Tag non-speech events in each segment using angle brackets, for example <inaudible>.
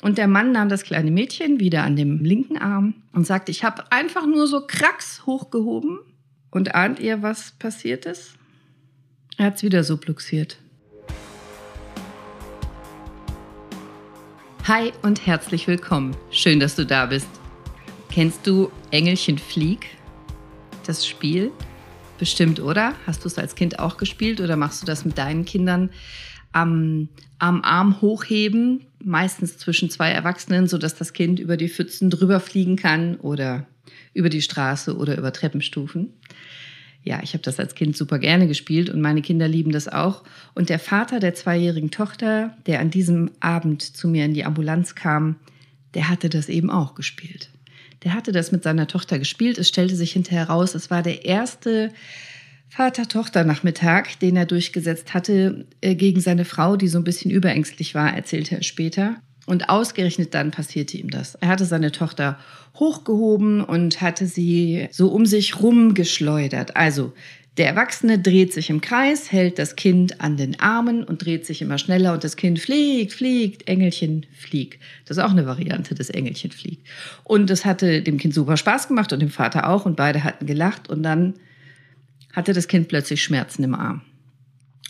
Und der Mann nahm das kleine Mädchen wieder an dem linken Arm und sagte, ich habe einfach nur so Kracks hochgehoben. Und ahnt ihr, was passiert ist? Er hat es wieder so subluxiert. Hi und herzlich willkommen. Schön, dass du da bist. Kennst du Engelchen Flieg? Das Spiel? Bestimmt, oder? Hast du es als Kind auch gespielt oder machst du das mit deinen Kindern am, am Arm hochheben, meistens zwischen zwei Erwachsenen, sodass das Kind über die Pfützen drüber fliegen kann oder über die Straße oder über Treppenstufen? Ja, ich habe das als Kind super gerne gespielt und meine Kinder lieben das auch. Und der Vater der zweijährigen Tochter, der an diesem Abend zu mir in die Ambulanz kam, der hatte das eben auch gespielt. Der hatte das mit seiner Tochter gespielt. Es stellte sich hinterher raus, es war der erste Vater-Tochter-Nachmittag, den er durchgesetzt hatte äh, gegen seine Frau, die so ein bisschen überängstlich war, erzählte er später. Und ausgerechnet dann passierte ihm das. Er hatte seine Tochter hochgehoben und hatte sie so um sich rumgeschleudert. Also der Erwachsene dreht sich im Kreis, hält das Kind an den Armen und dreht sich immer schneller und das Kind fliegt, fliegt, Engelchen fliegt. Das ist auch eine Variante des Engelchen fliegt. Und es hatte dem Kind super Spaß gemacht und dem Vater auch und beide hatten gelacht und dann hatte das Kind plötzlich Schmerzen im Arm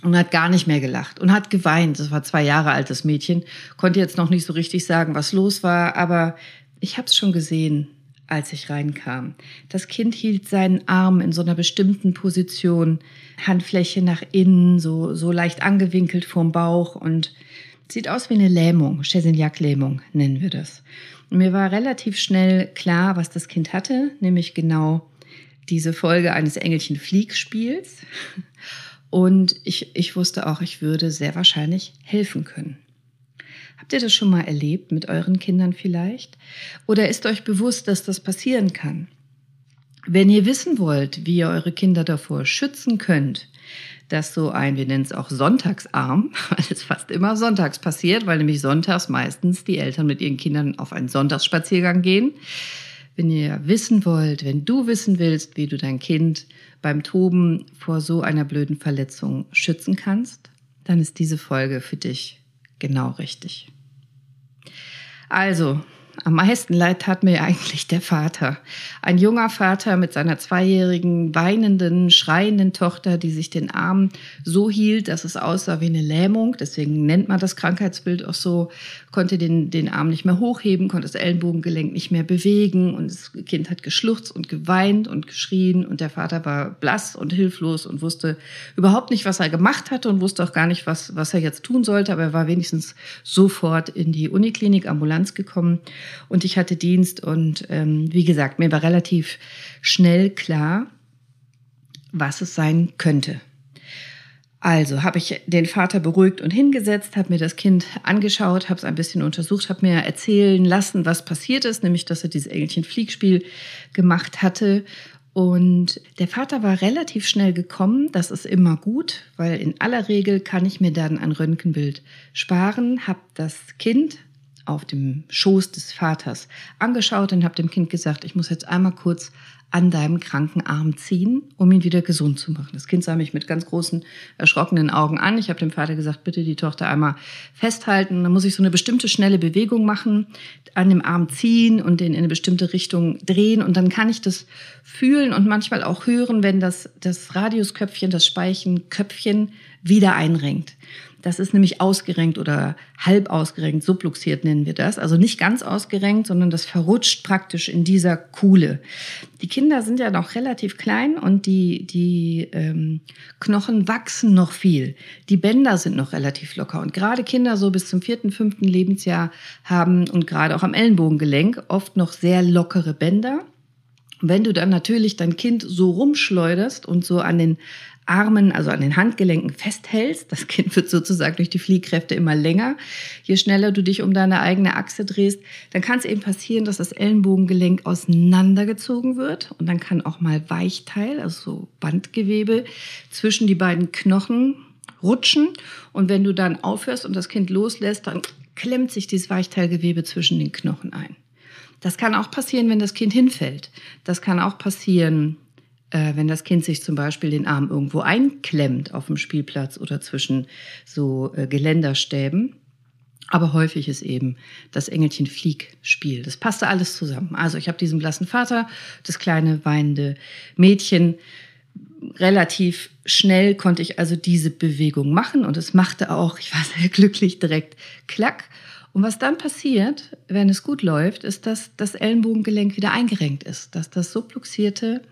und hat gar nicht mehr gelacht und hat geweint. Das war zwei Jahre altes Mädchen, konnte jetzt noch nicht so richtig sagen, was los war, aber ich habe es schon gesehen als ich reinkam. Das Kind hielt seinen Arm in so einer bestimmten Position, Handfläche nach innen, so, so leicht angewinkelt vorm Bauch und sieht aus wie eine Lähmung, Chesiniak-Lähmung nennen wir das. Und mir war relativ schnell klar, was das Kind hatte, nämlich genau diese Folge eines Engelchen-Flieg-Spiels. Und ich, ich wusste auch, ich würde sehr wahrscheinlich helfen können. Habt ihr das schon mal erlebt mit euren Kindern vielleicht? Oder ist euch bewusst, dass das passieren kann? Wenn ihr wissen wollt, wie ihr eure Kinder davor schützen könnt, dass so ein, wir nennen es auch Sonntagsarm, <laughs> weil es fast immer sonntags passiert, weil nämlich sonntags meistens die Eltern mit ihren Kindern auf einen Sonntagsspaziergang gehen. Wenn ihr wissen wollt, wenn du wissen willst, wie du dein Kind beim Toben vor so einer blöden Verletzung schützen kannst, dann ist diese Folge für dich genau richtig. Also, am meisten leid tat mir eigentlich der Vater. Ein junger Vater mit seiner zweijährigen, weinenden, schreienden Tochter, die sich den Arm so hielt, dass es aussah wie eine Lähmung. Deswegen nennt man das Krankheitsbild auch so. Konnte den, den Arm nicht mehr hochheben, konnte das Ellenbogengelenk nicht mehr bewegen. Und das Kind hat geschluchzt und geweint und geschrien. Und der Vater war blass und hilflos und wusste überhaupt nicht, was er gemacht hatte und wusste auch gar nicht, was, was er jetzt tun sollte. Aber er war wenigstens sofort in die Uniklinik, Ambulanz gekommen und ich hatte Dienst und ähm, wie gesagt, mir war relativ schnell klar, was es sein könnte. Also habe ich den Vater beruhigt und hingesetzt, habe mir das Kind angeschaut, habe es ein bisschen untersucht, habe mir erzählen lassen, was passiert ist, nämlich dass er dieses Engelchen-Fliegspiel gemacht hatte. Und der Vater war relativ schnell gekommen. Das ist immer gut, weil in aller Regel kann ich mir dann ein Röntgenbild sparen, habe das Kind auf dem Schoß des Vaters angeschaut und habe dem Kind gesagt, ich muss jetzt einmal kurz an deinem kranken Arm ziehen, um ihn wieder gesund zu machen. Das Kind sah mich mit ganz großen, erschrockenen Augen an. Ich habe dem Vater gesagt, bitte die Tochter einmal festhalten. Dann muss ich so eine bestimmte schnelle Bewegung machen, an dem Arm ziehen und den in eine bestimmte Richtung drehen. Und dann kann ich das fühlen und manchmal auch hören, wenn das, das Radiusköpfchen, das Speichenköpfchen wieder einrenkt. Das ist nämlich ausgerenkt oder halb ausgerenkt, subluxiert nennen wir das. Also nicht ganz ausgerenkt, sondern das verrutscht praktisch in dieser Kuhle. Die Kinder sind ja noch relativ klein und die, die ähm, Knochen wachsen noch viel. Die Bänder sind noch relativ locker. Und gerade Kinder so bis zum vierten, fünften Lebensjahr haben und gerade auch am Ellenbogengelenk oft noch sehr lockere Bänder. Wenn du dann natürlich dein Kind so rumschleuderst und so an den Armen, also an den Handgelenken festhältst. Das Kind wird sozusagen durch die Fliehkräfte immer länger. Je schneller du dich um deine eigene Achse drehst, dann kann es eben passieren, dass das Ellenbogengelenk auseinandergezogen wird und dann kann auch mal Weichteil, also so Bandgewebe zwischen die beiden Knochen rutschen und wenn du dann aufhörst und das Kind loslässt, dann klemmt sich dieses Weichteilgewebe zwischen den Knochen ein. Das kann auch passieren, wenn das Kind hinfällt. Das kann auch passieren, wenn das Kind sich zum Beispiel den Arm irgendwo einklemmt auf dem Spielplatz oder zwischen so äh, Geländerstäben. Aber häufig ist eben das Engelchen-Flieg-Spiel. Das passte alles zusammen. Also ich habe diesen blassen Vater, das kleine weinende Mädchen. Relativ schnell konnte ich also diese Bewegung machen und es machte auch, ich war sehr glücklich, direkt klack. Und was dann passiert, wenn es gut läuft, ist, dass das Ellenbogengelenk wieder eingerenkt ist, dass das subluxierte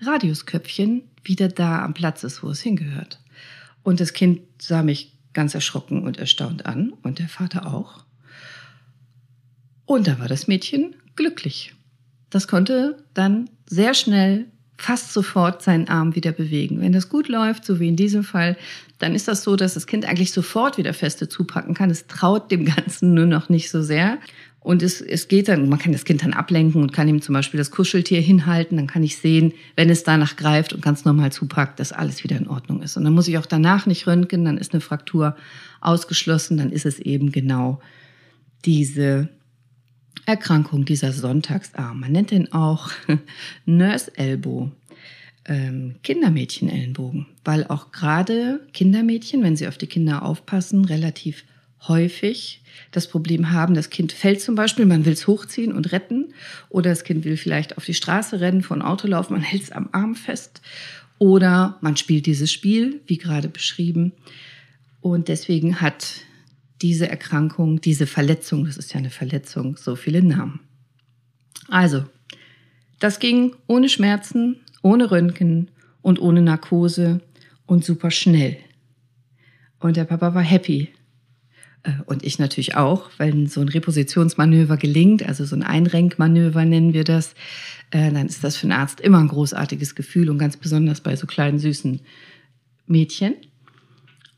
Radiusköpfchen wieder da am Platz ist, wo es hingehört. Und das Kind sah mich ganz erschrocken und erstaunt an und der Vater auch. Und da war das Mädchen glücklich. Das konnte dann sehr schnell fast sofort seinen Arm wieder bewegen. Wenn das gut läuft, so wie in diesem Fall, dann ist das so, dass das Kind eigentlich sofort wieder feste zupacken kann. Es traut dem Ganzen nur noch nicht so sehr. Und es, es geht dann, man kann das Kind dann ablenken und kann ihm zum Beispiel das Kuscheltier hinhalten. Dann kann ich sehen, wenn es danach greift und ganz normal zupackt, dass alles wieder in Ordnung ist. Und dann muss ich auch danach nicht röntgen, dann ist eine Fraktur ausgeschlossen, dann ist es eben genau diese Erkrankung, dieser Sonntagsarm. Man nennt den auch <laughs> Nurse Elbow. Ähm, Kindermädchenellenbogen, weil auch gerade Kindermädchen, wenn sie auf die Kinder aufpassen, relativ häufig das Problem haben, das Kind fällt zum Beispiel, man will es hochziehen und retten oder das Kind will vielleicht auf die Straße rennen, von Auto laufen, man hält es am Arm fest oder man spielt dieses Spiel, wie gerade beschrieben. Und deswegen hat diese Erkrankung, diese Verletzung, das ist ja eine Verletzung, so viele Namen. Also, das ging ohne Schmerzen, ohne Röntgen und ohne Narkose und super schnell. Und der Papa war happy, und ich natürlich auch, wenn so ein Repositionsmanöver gelingt, also so ein Einrenkmanöver nennen wir das, äh, dann ist das für einen Arzt immer ein großartiges Gefühl und ganz besonders bei so kleinen süßen Mädchen.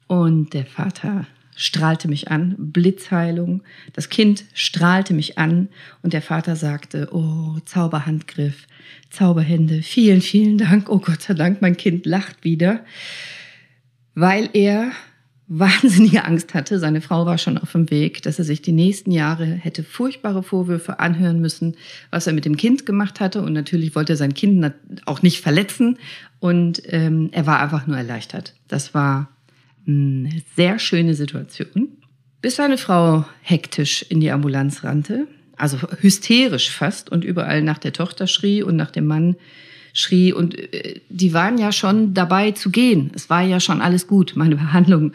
Und der Vater strahlte mich an, Blitzheilung. Das Kind strahlte mich an und der Vater sagte, oh, Zauberhandgriff, Zauberhände, vielen, vielen Dank. Oh Gott sei Dank, mein Kind lacht wieder, weil er wahnsinnige Angst hatte. Seine Frau war schon auf dem Weg, dass er sich die nächsten Jahre hätte furchtbare Vorwürfe anhören müssen, was er mit dem Kind gemacht hatte. Und natürlich wollte er sein Kind auch nicht verletzen. Und ähm, er war einfach nur erleichtert. Das war eine sehr schöne Situation. Bis seine Frau hektisch in die Ambulanz rannte, also hysterisch fast und überall nach der Tochter schrie und nach dem Mann schrie und äh, die waren ja schon dabei zu gehen. Es war ja schon alles gut. Meine Behandlung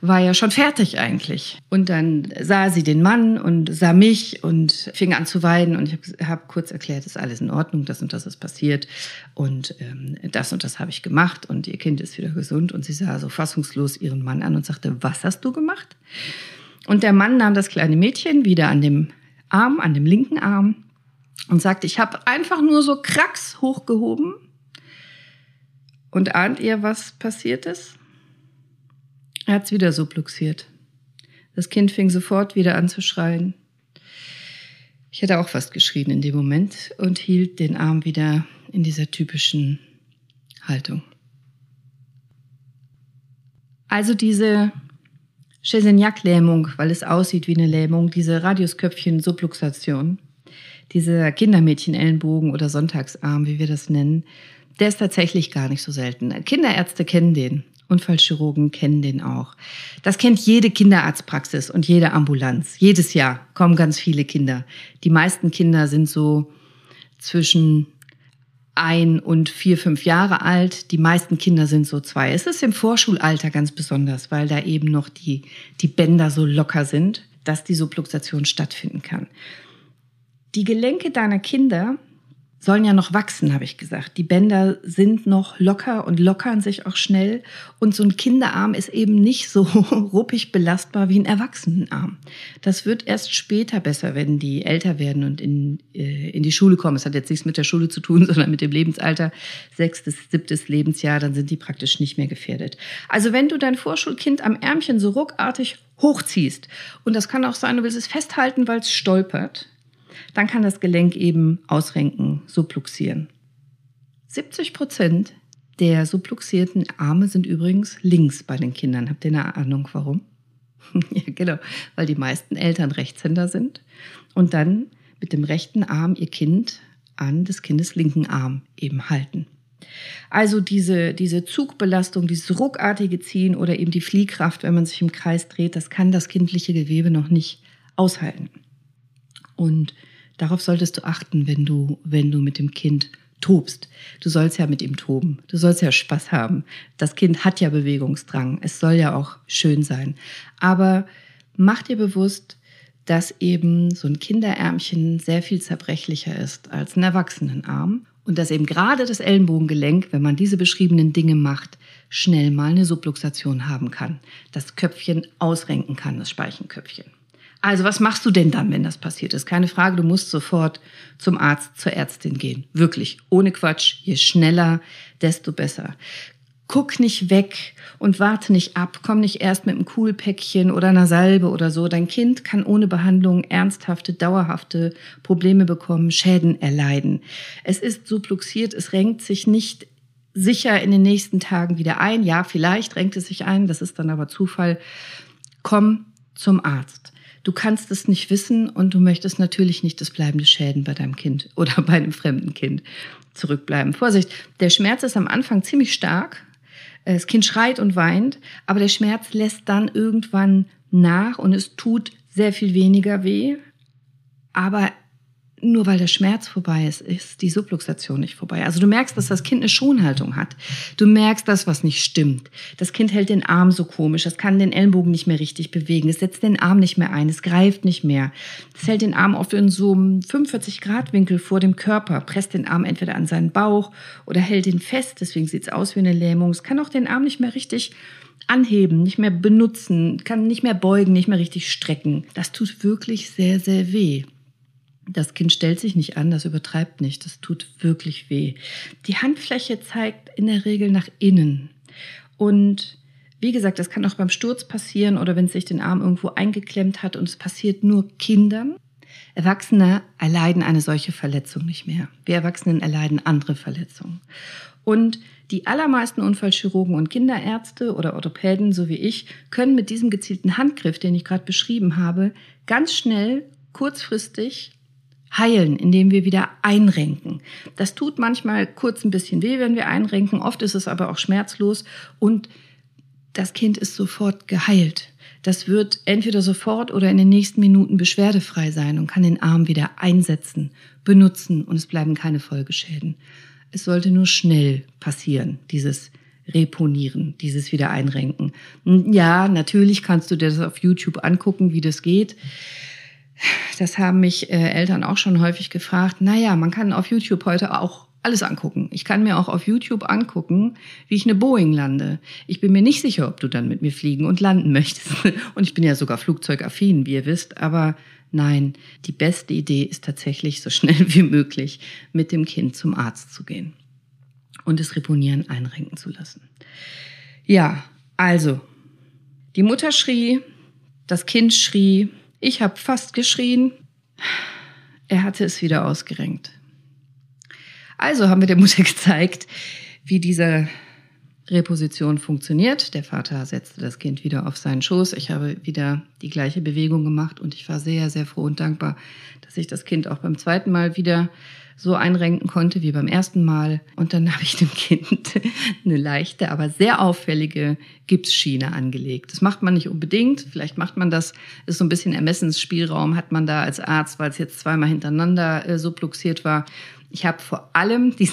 war ja schon fertig eigentlich. Und dann sah sie den Mann und sah mich und fing an zu weinen und ich habe hab kurz erklärt, ist alles in Ordnung, das und das ist passiert und ähm, das und das habe ich gemacht und ihr Kind ist wieder gesund und sie sah so fassungslos ihren Mann an und sagte, was hast du gemacht? Und der Mann nahm das kleine Mädchen wieder an dem Arm, an dem linken Arm und sagte, ich habe einfach nur so Kracks hochgehoben. Und ahnt ihr, was passiert ist? Er hat es wieder subluxiert. Das Kind fing sofort wieder an zu schreien. Ich hätte auch fast geschrien in dem Moment und hielt den Arm wieder in dieser typischen Haltung. Also diese Cheseniac-Lähmung, weil es aussieht wie eine Lähmung, diese Radiusköpfchen-Subluxation, dieser Kindermädchen-Ellenbogen oder Sonntagsarm, wie wir das nennen, der ist tatsächlich gar nicht so selten. Kinderärzte kennen den. Unfallchirurgen kennen den auch. Das kennt jede Kinderarztpraxis und jede Ambulanz. Jedes Jahr kommen ganz viele Kinder. Die meisten Kinder sind so zwischen ein und vier, fünf Jahre alt. Die meisten Kinder sind so zwei. Es ist im Vorschulalter ganz besonders, weil da eben noch die, die Bänder so locker sind, dass die Subluxation stattfinden kann. Die Gelenke deiner Kinder sollen ja noch wachsen, habe ich gesagt. Die Bänder sind noch locker und lockern sich auch schnell. Und so ein Kinderarm ist eben nicht so <laughs> ruppig belastbar wie ein Erwachsenenarm. Das wird erst später besser, wenn die älter werden und in, äh, in die Schule kommen. Es hat jetzt nichts mit der Schule zu tun, <laughs> sondern mit dem Lebensalter. Sechstes, siebtes Lebensjahr, dann sind die praktisch nicht mehr gefährdet. Also wenn du dein Vorschulkind am Ärmchen so ruckartig hochziehst, und das kann auch sein, du willst es festhalten, weil es stolpert, dann kann das Gelenk eben ausrenken, subluxieren. 70 Prozent der subluxierten Arme sind übrigens links bei den Kindern. Habt ihr eine Ahnung, warum? <laughs> ja, genau, weil die meisten Eltern Rechtshänder sind und dann mit dem rechten Arm ihr Kind an des Kindes linken Arm eben halten. Also diese, diese Zugbelastung, dieses ruckartige Ziehen oder eben die Fliehkraft, wenn man sich im Kreis dreht, das kann das kindliche Gewebe noch nicht aushalten. Und darauf solltest du achten, wenn du, wenn du mit dem Kind tobst. Du sollst ja mit ihm toben. Du sollst ja Spaß haben. Das Kind hat ja Bewegungsdrang. Es soll ja auch schön sein. Aber mach dir bewusst, dass eben so ein Kinderärmchen sehr viel zerbrechlicher ist als ein Erwachsenenarm und dass eben gerade das Ellenbogengelenk, wenn man diese beschriebenen Dinge macht, schnell mal eine Subluxation haben kann. Das Köpfchen ausrenken kann, das Speichenköpfchen. Also was machst du denn dann, wenn das passiert ist? Keine Frage, du musst sofort zum Arzt, zur Ärztin gehen. Wirklich, ohne Quatsch. Je schneller, desto besser. Guck nicht weg und warte nicht ab. Komm nicht erst mit einem Coolpäckchen oder einer Salbe oder so. Dein Kind kann ohne Behandlung ernsthafte, dauerhafte Probleme bekommen, Schäden erleiden. Es ist subluxiert, es renkt sich nicht sicher in den nächsten Tagen wieder ein. Ja, vielleicht renkt es sich ein, das ist dann aber Zufall. Komm zum Arzt. Du kannst es nicht wissen und du möchtest natürlich nicht das bleibende Schäden bei deinem Kind <laughs> oder bei einem fremden Kind zurückbleiben. Vorsicht, der Schmerz ist am Anfang ziemlich stark. Das Kind schreit und weint, aber der Schmerz lässt dann irgendwann nach und es tut sehr viel weniger weh. Aber nur weil der Schmerz vorbei ist, ist die Subluxation nicht vorbei. Also du merkst, dass das Kind eine Schonhaltung hat. Du merkst das, was nicht stimmt. Das Kind hält den Arm so komisch, es kann den Ellenbogen nicht mehr richtig bewegen, es setzt den Arm nicht mehr ein, es greift nicht mehr. Es hält den Arm oft in so einem 45-Grad-Winkel vor dem Körper, presst den Arm entweder an seinen Bauch oder hält ihn fest, deswegen sieht es aus wie eine Lähmung. Es kann auch den Arm nicht mehr richtig anheben, nicht mehr benutzen, kann nicht mehr beugen, nicht mehr richtig strecken. Das tut wirklich sehr, sehr weh. Das Kind stellt sich nicht an, das übertreibt nicht, das tut wirklich weh. Die Handfläche zeigt in der Regel nach innen. Und wie gesagt, das kann auch beim Sturz passieren oder wenn sich den Arm irgendwo eingeklemmt hat und es passiert nur Kindern. Erwachsene erleiden eine solche Verletzung nicht mehr. Wir Erwachsenen erleiden andere Verletzungen. Und die allermeisten Unfallchirurgen und Kinderärzte oder Orthopäden, so wie ich, können mit diesem gezielten Handgriff, den ich gerade beschrieben habe, ganz schnell, kurzfristig heilen, indem wir wieder einrenken. Das tut manchmal kurz ein bisschen weh, wenn wir einrenken. Oft ist es aber auch schmerzlos und das Kind ist sofort geheilt. Das wird entweder sofort oder in den nächsten Minuten beschwerdefrei sein und kann den Arm wieder einsetzen, benutzen und es bleiben keine Folgeschäden. Es sollte nur schnell passieren, dieses Reponieren, dieses Wiedereinrenken. Ja, natürlich kannst du dir das auf YouTube angucken, wie das geht das haben mich äh, Eltern auch schon häufig gefragt. Naja, man kann auf YouTube heute auch alles angucken. Ich kann mir auch auf YouTube angucken, wie ich eine Boeing lande. Ich bin mir nicht sicher, ob du dann mit mir fliegen und landen möchtest. <laughs> Und ich bin ja sogar flugzeugaffin, wie ihr wisst. Aber nein, die beste Idee ist tatsächlich, so schnell <laughs> wie möglich mit dem Kind zum Arzt zu gehen und das Reponieren einrenken zu lassen. Ja, also, die Mutter schrie, das Kind schrie, ich habe fast geschrien. Er hatte es wieder ausgerenkt. Also haben wir der Mutter <laughs> gezeigt, wie diese Reposition funktioniert. Der Vater setzte das Kind wieder auf seinen Schoß. Ich habe wieder die gleiche Bewegung gemacht und ich war sehr, sehr froh und dankbar, dass ich das Kind auch beim zweiten Mal wieder so einrenken konnte wie beim ersten Mal. Und dann habe ich dem Kind <laughs> eine leichte, aber sehr auffällige Gipsschiene angelegt. Das macht man nicht unbedingt. Vielleicht macht man das, ist so ein bisschen Ermessensspielraum, hat man da als Arzt, weil es jetzt zweimal hintereinander äh, subluxiert war. Ich habe vor allem <laughs> diese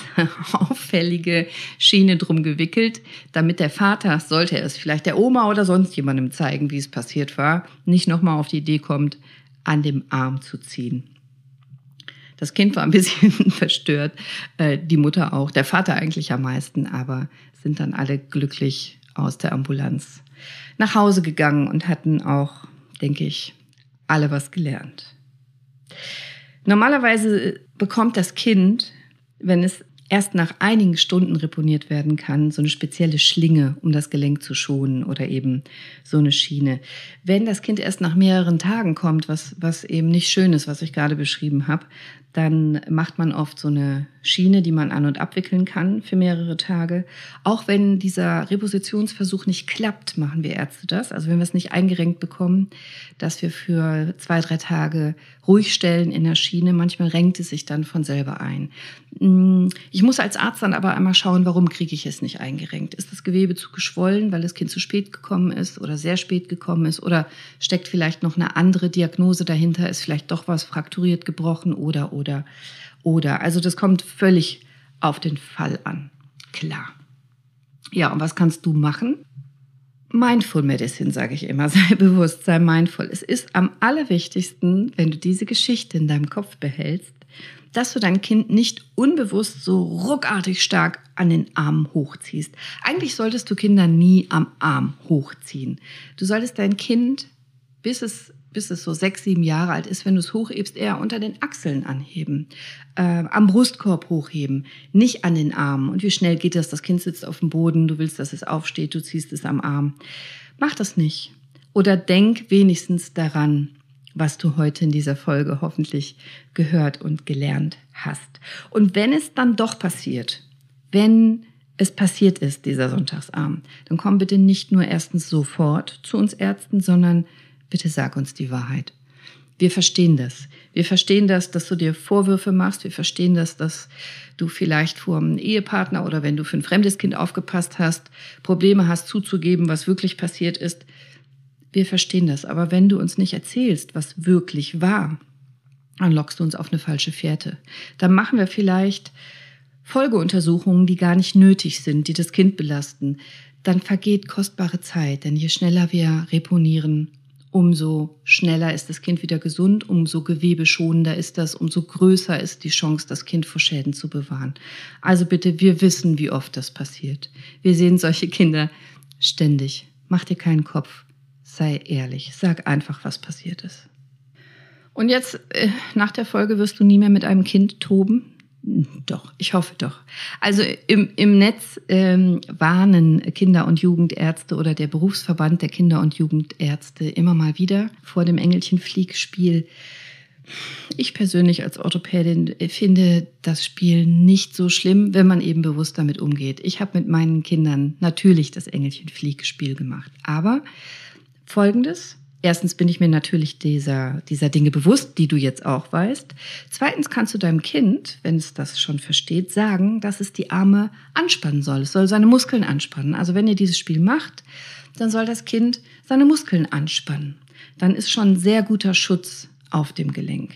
auffällige Schiene drum gewickelt, damit der Vater, sollte er es vielleicht der Oma oder sonst jemandem zeigen, wie es passiert war, nicht nochmal auf die Idee kommt, an dem Arm zu ziehen. Das Kind war ein bisschen <laughs> verstört, äh, die Mutter auch, der Vater eigentlich am meisten, aber sind dann alle glücklich aus der Ambulanz nach Hause gegangen und hatten auch, denke ich, alle was gelernt. Normalerweise bekommt das Kind, wenn es erst nach einigen Stunden reponiert werden kann, so eine spezielle Schlinge, um das Gelenk zu schonen oder eben so eine Schiene. Wenn das Kind erst nach mehreren Tagen kommt, was, was eben nicht schön ist, was ich gerade beschrieben habe, dann macht man oft so eine Schiene, die man an- und abwickeln kann für mehrere Tage. Auch wenn dieser Repositionsversuch nicht klappt, machen wir Ärzte das. Also wenn wir es nicht eingerenkt bekommen, dass wir für zwei, drei Tage ruhig stellen in der Schiene. Manchmal renkt es sich dann von selber ein. Mm, ich muss als Arzt dann aber einmal schauen, warum kriege ich es nicht eingerenkt? Ist das Gewebe zu geschwollen, weil das Kind zu spät gekommen ist oder sehr spät gekommen ist? Oder steckt vielleicht noch eine andere Diagnose dahinter? Ist vielleicht doch was frakturiert, gebrochen oder, oder, oder? Also das kommt völlig auf den Fall an. Klar. Ja, und was kannst du machen? Mindful Medicine, sage ich immer. <laughs> Sei bewusst, sei mindful. Es ist am allerwichtigsten, wenn du diese Geschichte in deinem Kopf behältst, dass du dein Kind nicht unbewusst so ruckartig stark an den Arm hochziehst. Eigentlich solltest du Kinder nie am Arm hochziehen. Du solltest dein Kind, bis es, bis es so sechs, sieben Jahre alt ist, wenn du es hochhebst, eher unter den Achseln anheben, äh, am Brustkorb hochheben, nicht an den Armen. Und wie schnell geht das? Das Kind sitzt auf dem Boden, du willst, dass es aufsteht, du ziehst es am Arm. Mach das nicht. Oder denk wenigstens daran, was du heute in dieser Folge hoffentlich gehört und gelernt hast. Und wenn es dann doch passiert, wenn es passiert ist, dieser Sonntagsabend, dann komm bitte nicht nur erstens sofort zu uns Ärzten, sondern bitte sag uns die Wahrheit. Wir verstehen das. Wir verstehen das, dass du dir Vorwürfe machst. Wir verstehen das, dass du vielleicht vor einem Ehepartner oder wenn du für ein fremdes Kind aufgepasst hast, Probleme hast zuzugeben, was wirklich passiert ist. Wir verstehen das, aber wenn du uns nicht erzählst, was wirklich war, dann lockst du uns auf eine falsche Fährte. Dann machen wir vielleicht Folgeuntersuchungen, die gar nicht nötig sind, die das Kind belasten. Dann vergeht kostbare Zeit, denn je schneller wir reponieren, umso schneller ist das Kind wieder gesund, umso gewebeschonender ist das, umso größer ist die Chance, das Kind vor Schäden zu bewahren. Also bitte, wir wissen, wie oft das passiert. Wir sehen solche Kinder ständig. Mach dir keinen Kopf sei ehrlich, sag einfach, was passiert ist. Und jetzt, äh, nach der Folge, wirst du nie mehr mit einem Kind toben? Doch, ich hoffe doch. Also im, im Netz ähm, warnen Kinder- und Jugendärzte oder der Berufsverband der Kinder- und Jugendärzte immer mal wieder vor dem Engelchen-Flieg-Spiel. Ich persönlich als Orthopädin finde das Spiel nicht so schlimm, wenn man eben bewusst damit umgeht. Ich habe mit meinen Kindern natürlich das Engelchen-Flieg-Spiel gemacht. Aber Folgendes. Erstens bin ich mir natürlich dieser, dieser Dinge bewusst, die du jetzt auch weißt. Zweitens kannst du deinem Kind, wenn es das schon versteht, sagen, dass es die Arme anspannen soll. Es soll seine Muskeln anspannen. Also wenn ihr dieses Spiel macht, dann soll das Kind seine Muskeln anspannen. Dann ist schon sehr guter Schutz auf dem Gelenk.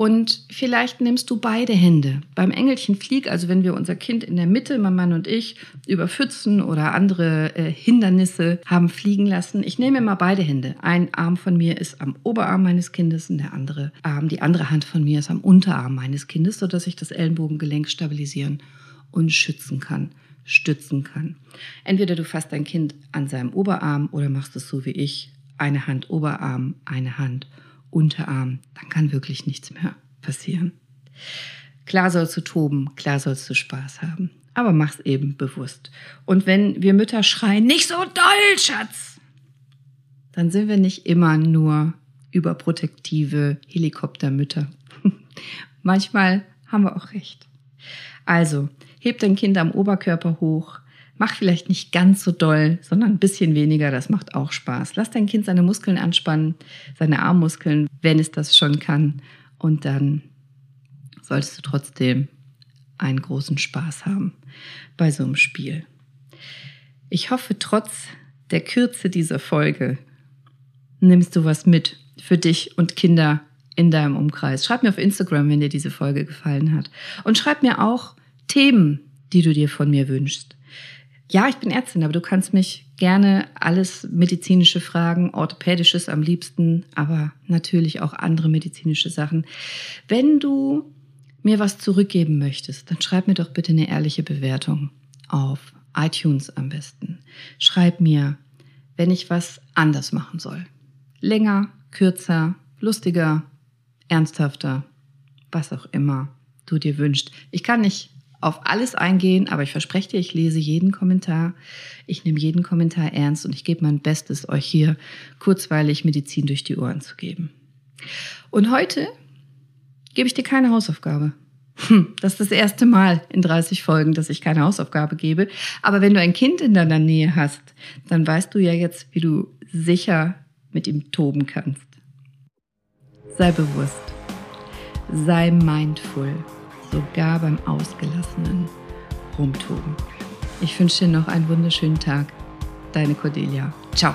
Und vielleicht nimmst du beide Hände. Beim Engelchen Flieg, also wenn wir unser Kind in der Mitte, mein Mann und ich, über Pfützen oder andere äh, Hindernisse haben fliegen lassen. Ich nehme immer beide Hände. Ein Arm von mir ist am Oberarm meines Kindes und der andere Arm, die andere Hand von mir ist am Unterarm meines Kindes, sodass ich das Ellenbogengelenk stabilisieren und schützen kann stützen kann. Entweder du fasst dein Kind an seinem Oberarm oder machst es so wie ich, eine Hand Oberarm, eine Hand Unterarm, dann kann wirklich nichts mehr passieren. Klar sollst du toben, klar sollst du Spaß haben, aber mach's eben bewusst. Und wenn wir Mütter schreien, nicht so doll, Schatz, dann sind wir nicht immer nur überprotektive Helikoptermütter. <laughs> Manchmal haben wir auch recht. Also, heb dein Kind am Oberkörper hoch, Mach vielleicht nicht ganz so doll, sondern ein bisschen weniger. Das macht auch Spaß. Lass dein Kind seine Muskeln anspannen, seine Armmuskeln, wenn es das schon kann. Und dann solltest du trotzdem einen großen Spaß haben bei so einem Spiel. Ich hoffe, trotz der Kürze dieser Folge nimmst du was mit für dich und Kinder in deinem Umkreis. Schreib mir auf Instagram, wenn dir diese Folge gefallen hat. Und schreib mir auch Themen, die du dir von mir wünschst. Ja, ich bin Ärztin, aber du kannst mich gerne alles medizinische Fragen, orthopädisches am liebsten, aber natürlich auch andere medizinische Sachen. Wenn du mir was zurückgeben möchtest, dann schreib mir doch bitte eine ehrliche Bewertung auf iTunes am besten. Schreib mir, wenn ich was anders machen soll. Länger, kürzer, lustiger, ernsthafter, was auch immer du dir wünschst. Ich kann nicht auf alles eingehen, aber ich verspreche dir, ich lese jeden Kommentar. Ich nehme jeden Kommentar ernst und ich gebe mein Bestes, euch hier kurzweilig Medizin durch die Ohren zu geben. Und heute gebe ich dir keine Hausaufgabe. Hm, das ist das erste Mal in 30 Folgen, dass ich keine Hausaufgabe gebe. Aber wenn du ein Kind in deiner Nähe hast, dann weißt du ja jetzt, wie du sicher mit ihm toben kannst. Sei bewusst. Sei mindful. Sogar beim ausgelassenen Rumtoben. Ich wünsche dir noch einen wunderschönen Tag. Deine Cordelia. Ciao.